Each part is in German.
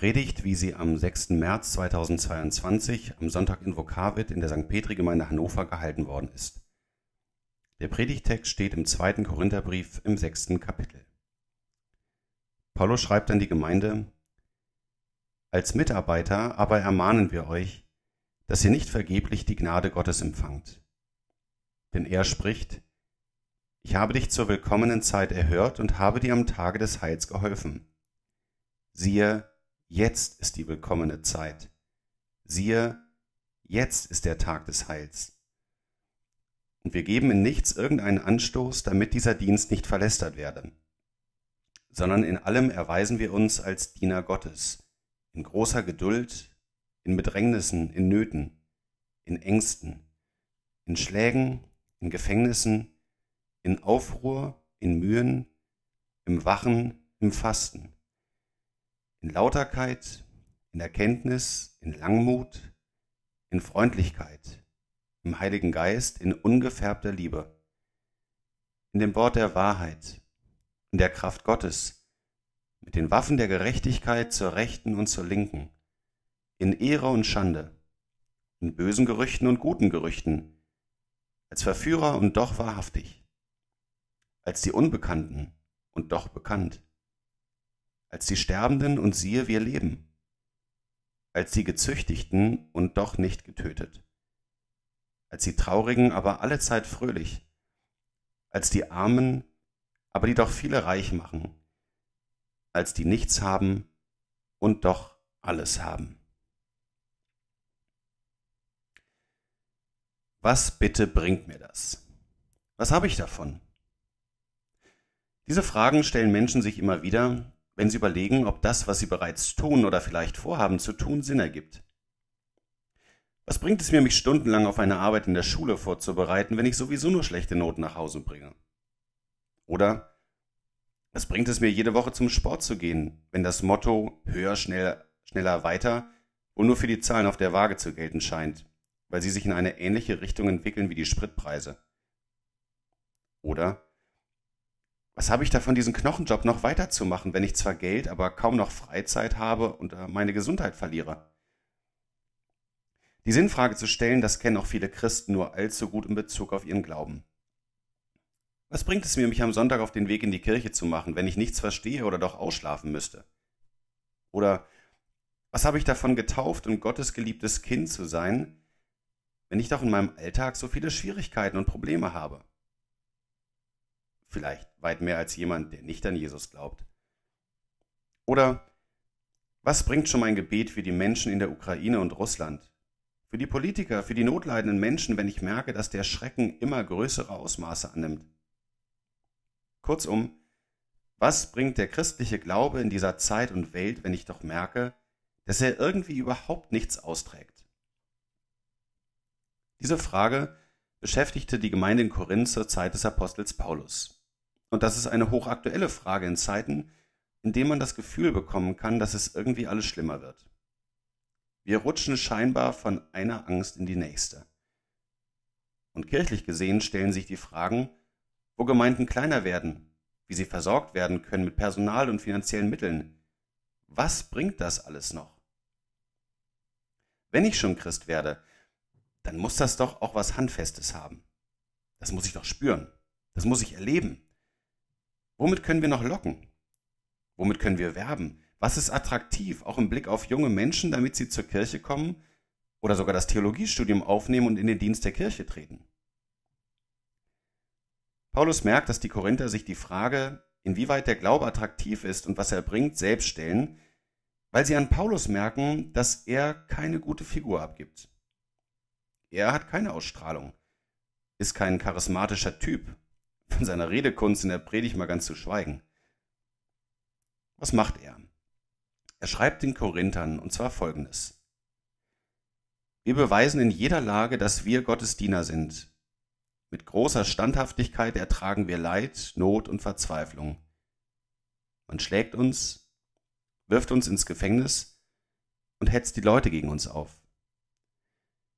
Predigt, wie sie am 6. März 2022 am Sonntag in Vokavit in der St. Petri-Gemeinde Hannover gehalten worden ist. Der Predigtext steht im zweiten Korintherbrief im sechsten Kapitel. Paulus schreibt an die Gemeinde, Als Mitarbeiter aber ermahnen wir euch, dass ihr nicht vergeblich die Gnade Gottes empfangt. Denn er spricht, Ich habe dich zur willkommenen Zeit erhört und habe dir am Tage des Heils geholfen. Siehe, Jetzt ist die willkommene Zeit. Siehe, jetzt ist der Tag des Heils. Und wir geben in nichts irgendeinen Anstoß, damit dieser Dienst nicht verlästert werde, sondern in allem erweisen wir uns als Diener Gottes, in großer Geduld, in Bedrängnissen, in Nöten, in Ängsten, in Schlägen, in Gefängnissen, in Aufruhr, in Mühen, im Wachen, im Fasten in Lauterkeit, in Erkenntnis, in Langmut, in Freundlichkeit, im Heiligen Geist, in ungefärbter Liebe, in dem Wort der Wahrheit, in der Kraft Gottes, mit den Waffen der Gerechtigkeit zur Rechten und zur Linken, in Ehre und Schande, in bösen Gerüchten und guten Gerüchten, als Verführer und doch wahrhaftig, als die Unbekannten und doch bekannt als die Sterbenden und siehe, wir leben, als die Gezüchtigten und doch nicht getötet, als die Traurigen, aber allezeit fröhlich, als die Armen, aber die doch viele reich machen, als die nichts haben und doch alles haben. Was bitte bringt mir das? Was habe ich davon? Diese Fragen stellen Menschen sich immer wieder, wenn Sie überlegen, ob das, was Sie bereits tun oder vielleicht vorhaben zu tun, Sinn ergibt. Was bringt es mir, mich stundenlang auf eine Arbeit in der Schule vorzubereiten, wenn ich sowieso nur schlechte Noten nach Hause bringe? Oder was bringt es mir, jede Woche zum Sport zu gehen, wenn das Motto höher, schnell, schneller, weiter wohl nur für die Zahlen auf der Waage zu gelten scheint, weil sie sich in eine ähnliche Richtung entwickeln wie die Spritpreise? Oder was habe ich davon, diesen Knochenjob noch weiterzumachen, wenn ich zwar Geld, aber kaum noch Freizeit habe und äh, meine Gesundheit verliere? Die Sinnfrage zu stellen, das kennen auch viele Christen nur allzu gut in Bezug auf ihren Glauben. Was bringt es mir, mich am Sonntag auf den Weg in die Kirche zu machen, wenn ich nichts verstehe oder doch ausschlafen müsste? Oder was habe ich davon getauft und Gottes geliebtes Kind zu sein, wenn ich doch in meinem Alltag so viele Schwierigkeiten und Probleme habe? Vielleicht weit mehr als jemand, der nicht an Jesus glaubt. Oder was bringt schon mein Gebet für die Menschen in der Ukraine und Russland? Für die Politiker, für die notleidenden Menschen, wenn ich merke, dass der Schrecken immer größere Ausmaße annimmt? Kurzum, was bringt der christliche Glaube in dieser Zeit und Welt, wenn ich doch merke, dass er irgendwie überhaupt nichts austrägt? Diese Frage beschäftigte die Gemeinde in Korinth zur Zeit des Apostels Paulus. Und das ist eine hochaktuelle Frage in Zeiten, in denen man das Gefühl bekommen kann, dass es irgendwie alles schlimmer wird. Wir rutschen scheinbar von einer Angst in die nächste. Und kirchlich gesehen stellen sich die Fragen, wo Gemeinden kleiner werden, wie sie versorgt werden können mit Personal und finanziellen Mitteln. Was bringt das alles noch? Wenn ich schon Christ werde, dann muss das doch auch was Handfestes haben. Das muss ich doch spüren. Das muss ich erleben. Womit können wir noch locken? Womit können wir werben? Was ist attraktiv, auch im Blick auf junge Menschen, damit sie zur Kirche kommen oder sogar das Theologiestudium aufnehmen und in den Dienst der Kirche treten? Paulus merkt, dass die Korinther sich die Frage, inwieweit der Glaube attraktiv ist und was er bringt, selbst stellen, weil sie an Paulus merken, dass er keine gute Figur abgibt. Er hat keine Ausstrahlung, ist kein charismatischer Typ, von seiner Redekunst in der Predigt mal ganz zu schweigen. Was macht er? Er schreibt den Korinthern, und zwar folgendes. Wir beweisen in jeder Lage, dass wir Gottes Diener sind. Mit großer Standhaftigkeit ertragen wir Leid, Not und Verzweiflung. Man schlägt uns, wirft uns ins Gefängnis und hetzt die Leute gegen uns auf.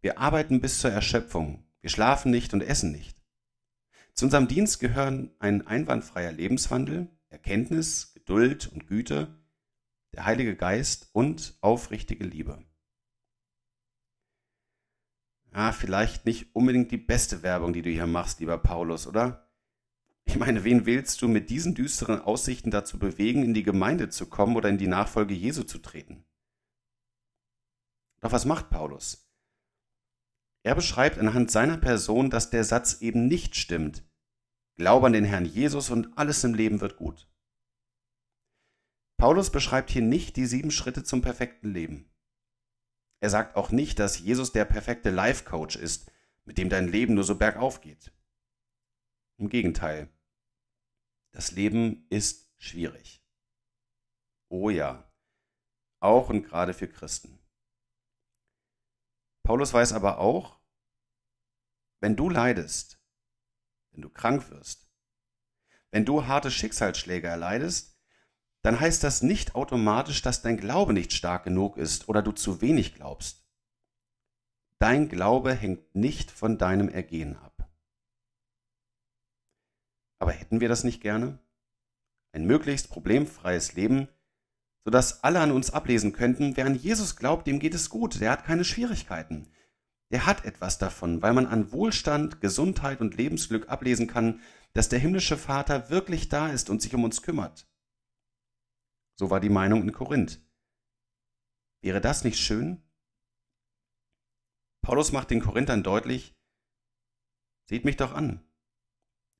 Wir arbeiten bis zur Erschöpfung, wir schlafen nicht und essen nicht. Zu unserem Dienst gehören ein einwandfreier Lebenswandel, Erkenntnis, Geduld und Güte, der Heilige Geist und aufrichtige Liebe. Ja, vielleicht nicht unbedingt die beste Werbung, die du hier machst, lieber Paulus, oder? Ich meine, wen willst du mit diesen düsteren Aussichten dazu bewegen, in die Gemeinde zu kommen oder in die Nachfolge Jesu zu treten? Doch was macht Paulus? Er beschreibt anhand seiner Person, dass der Satz eben nicht stimmt. Glaube an den Herrn Jesus und alles im Leben wird gut. Paulus beschreibt hier nicht die sieben Schritte zum perfekten Leben. Er sagt auch nicht, dass Jesus der perfekte Life-Coach ist, mit dem dein Leben nur so bergauf geht. Im Gegenteil. Das Leben ist schwierig. Oh ja, auch und gerade für Christen. Paulus weiß aber auch, wenn du leidest, wenn du krank wirst, wenn du harte Schicksalsschläge erleidest, dann heißt das nicht automatisch, dass dein Glaube nicht stark genug ist oder du zu wenig glaubst. Dein Glaube hängt nicht von deinem Ergehen ab. Aber hätten wir das nicht gerne? Ein möglichst problemfreies Leben, sodass alle an uns ablesen könnten, wer an Jesus glaubt, dem geht es gut, der hat keine Schwierigkeiten. Der hat etwas davon, weil man an Wohlstand, Gesundheit und Lebensglück ablesen kann, dass der himmlische Vater wirklich da ist und sich um uns kümmert. So war die Meinung in Korinth. Wäre das nicht schön? Paulus macht den Korinthern deutlich, seht mich doch an.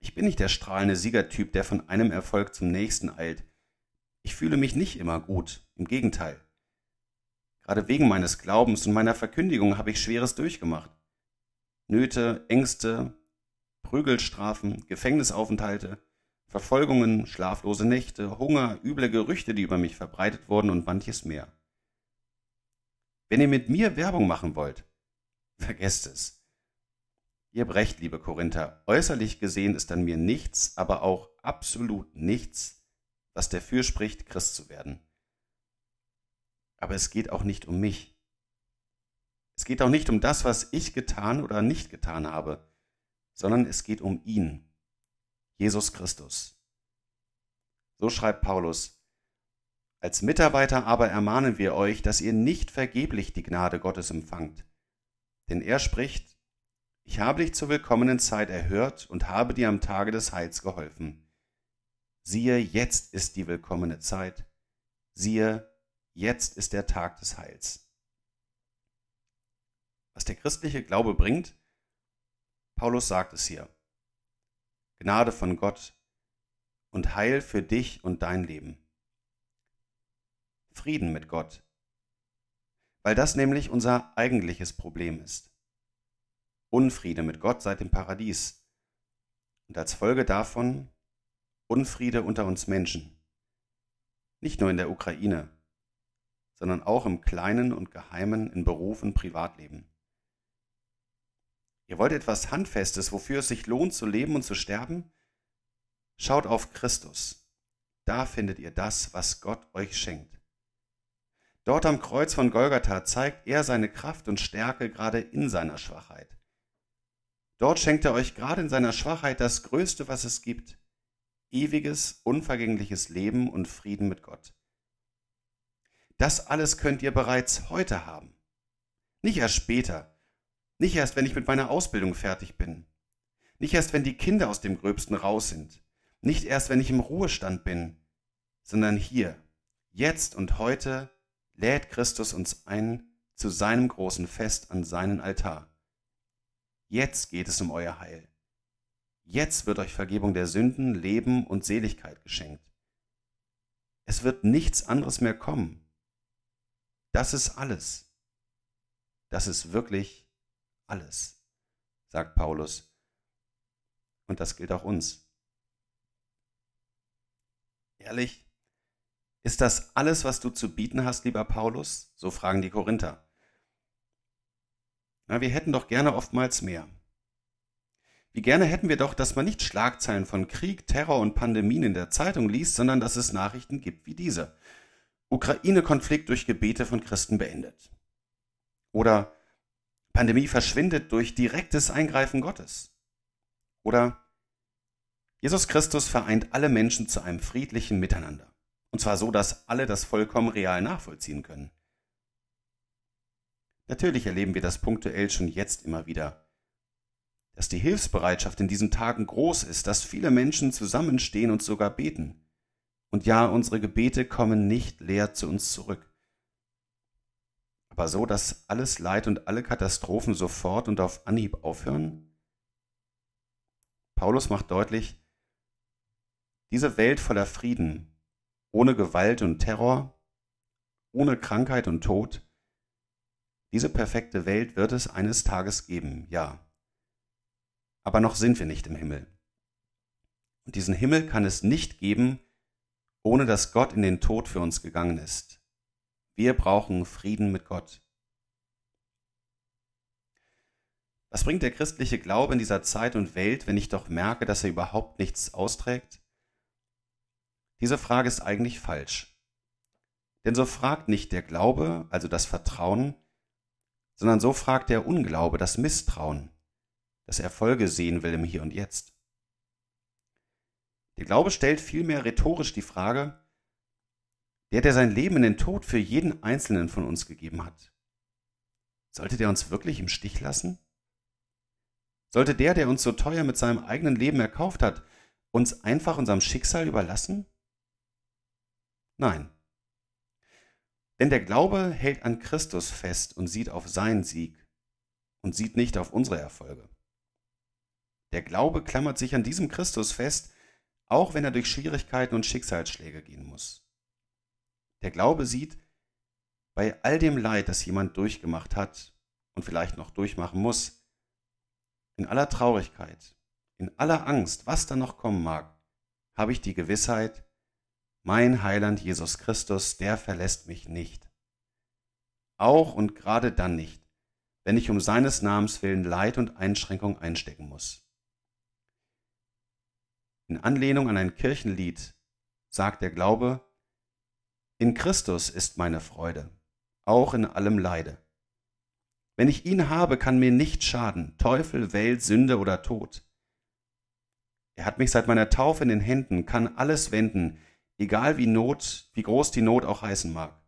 Ich bin nicht der strahlende Siegertyp, der von einem Erfolg zum nächsten eilt. Ich fühle mich nicht immer gut, im Gegenteil. Gerade wegen meines Glaubens und meiner Verkündigung habe ich Schweres durchgemacht. Nöte, Ängste, Prügelstrafen, Gefängnisaufenthalte, Verfolgungen, schlaflose Nächte, Hunger, üble Gerüchte, die über mich verbreitet wurden und manches mehr. Wenn ihr mit mir Werbung machen wollt, vergesst es. Ihr brecht, liebe Korinther, äußerlich gesehen ist an mir nichts, aber auch absolut nichts, was dafür spricht, Christ zu werden. Aber es geht auch nicht um mich. Es geht auch nicht um das, was ich getan oder nicht getan habe, sondern es geht um ihn, Jesus Christus. So schreibt Paulus, als Mitarbeiter aber ermahnen wir euch, dass ihr nicht vergeblich die Gnade Gottes empfangt. Denn er spricht, ich habe dich zur willkommenen Zeit erhört und habe dir am Tage des Heils geholfen. Siehe, jetzt ist die willkommene Zeit. Siehe, jetzt ist der Tag des Heils. Was der christliche Glaube bringt, Paulus sagt es hier. Gnade von Gott und Heil für dich und dein Leben. Frieden mit Gott, weil das nämlich unser eigentliches Problem ist. Unfriede mit Gott seit dem Paradies und als Folge davon Unfriede unter uns Menschen. Nicht nur in der Ukraine, sondern auch im kleinen und geheimen in Beruf und Privatleben. Ihr wollt etwas Handfestes, wofür es sich lohnt zu leben und zu sterben? Schaut auf Christus. Da findet ihr das, was Gott euch schenkt. Dort am Kreuz von Golgatha zeigt er seine Kraft und Stärke gerade in seiner Schwachheit. Dort schenkt er euch gerade in seiner Schwachheit das Größte, was es gibt, ewiges, unvergängliches Leben und Frieden mit Gott. Das alles könnt ihr bereits heute haben. Nicht erst später, nicht erst, wenn ich mit meiner Ausbildung fertig bin. Nicht erst, wenn die Kinder aus dem Gröbsten raus sind. Nicht erst, wenn ich im Ruhestand bin, sondern hier, jetzt und heute lädt Christus uns ein zu seinem großen Fest an seinen Altar. Jetzt geht es um euer Heil. Jetzt wird euch Vergebung der Sünden, Leben und Seligkeit geschenkt. Es wird nichts anderes mehr kommen. Das ist alles. Das ist wirklich alles, sagt Paulus. Und das gilt auch uns. Ehrlich? Ist das alles, was du zu bieten hast, lieber Paulus? So fragen die Korinther. Na, wir hätten doch gerne oftmals mehr. Wie gerne hätten wir doch, dass man nicht Schlagzeilen von Krieg, Terror und Pandemien in der Zeitung liest, sondern dass es Nachrichten gibt wie diese. Ukraine-Konflikt durch Gebete von Christen beendet. Oder Pandemie verschwindet durch direktes Eingreifen Gottes. Oder Jesus Christus vereint alle Menschen zu einem friedlichen Miteinander. Und zwar so, dass alle das vollkommen real nachvollziehen können. Natürlich erleben wir das punktuell schon jetzt immer wieder. Dass die Hilfsbereitschaft in diesen Tagen groß ist, dass viele Menschen zusammenstehen und sogar beten. Und ja, unsere Gebete kommen nicht leer zu uns zurück. Aber so, dass alles Leid und alle Katastrophen sofort und auf Anhieb aufhören? Paulus macht deutlich, diese Welt voller Frieden, ohne Gewalt und Terror, ohne Krankheit und Tod, diese perfekte Welt wird es eines Tages geben, ja. Aber noch sind wir nicht im Himmel. Und diesen Himmel kann es nicht geben, ohne dass Gott in den Tod für uns gegangen ist. Wir brauchen Frieden mit Gott. Was bringt der christliche Glaube in dieser Zeit und Welt, wenn ich doch merke, dass er überhaupt nichts austrägt? Diese Frage ist eigentlich falsch. Denn so fragt nicht der Glaube, also das Vertrauen, sondern so fragt der Unglaube, das Misstrauen, das Erfolge sehen will im Hier und Jetzt. Der Glaube stellt vielmehr rhetorisch die Frage, der, der sein Leben in den Tod für jeden Einzelnen von uns gegeben hat, sollte der uns wirklich im Stich lassen? Sollte der, der uns so teuer mit seinem eigenen Leben erkauft hat, uns einfach unserem Schicksal überlassen? Nein. Denn der Glaube hält an Christus fest und sieht auf seinen Sieg und sieht nicht auf unsere Erfolge. Der Glaube klammert sich an diesem Christus fest, auch wenn er durch Schwierigkeiten und Schicksalsschläge gehen muss. Der Glaube sieht, bei all dem Leid, das jemand durchgemacht hat und vielleicht noch durchmachen muss, in aller Traurigkeit, in aller Angst, was da noch kommen mag, habe ich die Gewissheit, mein Heiland Jesus Christus, der verlässt mich nicht. Auch und gerade dann nicht, wenn ich um seines Namens willen Leid und Einschränkung einstecken muss. In Anlehnung an ein Kirchenlied sagt der Glaube, in Christus ist meine Freude, auch in allem Leide. Wenn ich ihn habe, kann mir nicht schaden, Teufel, Welt, Sünde oder Tod. Er hat mich seit meiner Taufe in den Händen, kann alles wenden, egal wie Not, wie groß die Not auch heißen mag.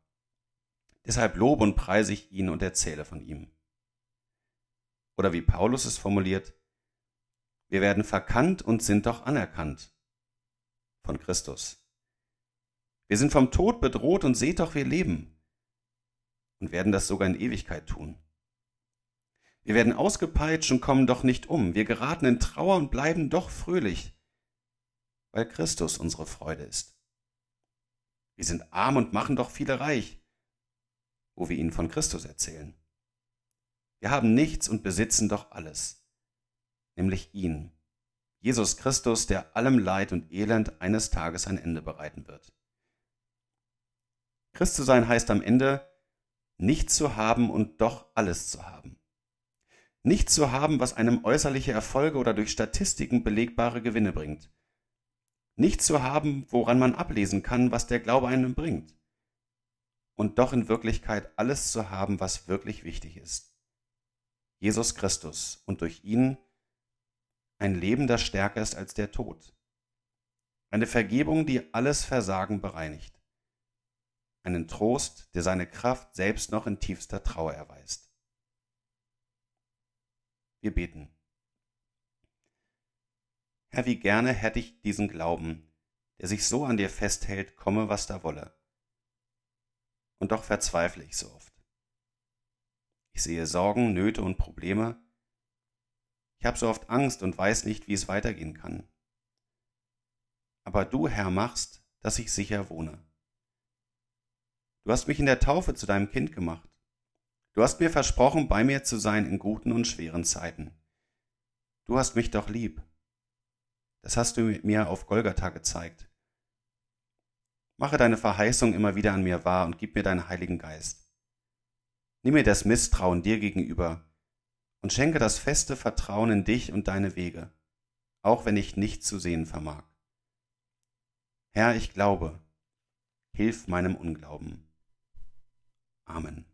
Deshalb lobe und preise ich ihn und erzähle von ihm. Oder wie Paulus es formuliert, wir werden verkannt und sind doch anerkannt von Christus. Wir sind vom Tod bedroht und seht doch, wir leben und werden das sogar in Ewigkeit tun. Wir werden ausgepeitscht und kommen doch nicht um. Wir geraten in Trauer und bleiben doch fröhlich, weil Christus unsere Freude ist. Wir sind arm und machen doch viele reich, wo wir ihnen von Christus erzählen. Wir haben nichts und besitzen doch alles, nämlich ihn, Jesus Christus, der allem Leid und Elend eines Tages ein Ende bereiten wird. Christ zu sein heißt am Ende, nichts zu haben und doch alles zu haben. Nichts zu haben, was einem äußerliche Erfolge oder durch Statistiken belegbare Gewinne bringt. Nichts zu haben, woran man ablesen kann, was der Glaube einem bringt. Und doch in Wirklichkeit alles zu haben, was wirklich wichtig ist. Jesus Christus und durch ihn ein Leben, das stärker ist als der Tod. Eine Vergebung, die alles Versagen bereinigt. Einen Trost, der seine Kraft selbst noch in tiefster Trauer erweist. Wir beten. Herr, wie gerne hätte ich diesen Glauben, der sich so an dir festhält, komme, was da wolle. Und doch verzweifle ich so oft. Ich sehe Sorgen, Nöte und Probleme. Ich habe so oft Angst und weiß nicht, wie es weitergehen kann. Aber du, Herr, machst, dass ich sicher wohne. Du hast mich in der Taufe zu deinem Kind gemacht. Du hast mir versprochen, bei mir zu sein in guten und schweren Zeiten. Du hast mich doch lieb. Das hast du mir auf Golgatha gezeigt. Mache deine Verheißung immer wieder an mir wahr und gib mir deinen Heiligen Geist. Nimm mir das Misstrauen dir gegenüber und schenke das feste Vertrauen in dich und deine Wege, auch wenn ich nicht zu sehen vermag. Herr, ich glaube, hilf meinem Unglauben. Amen.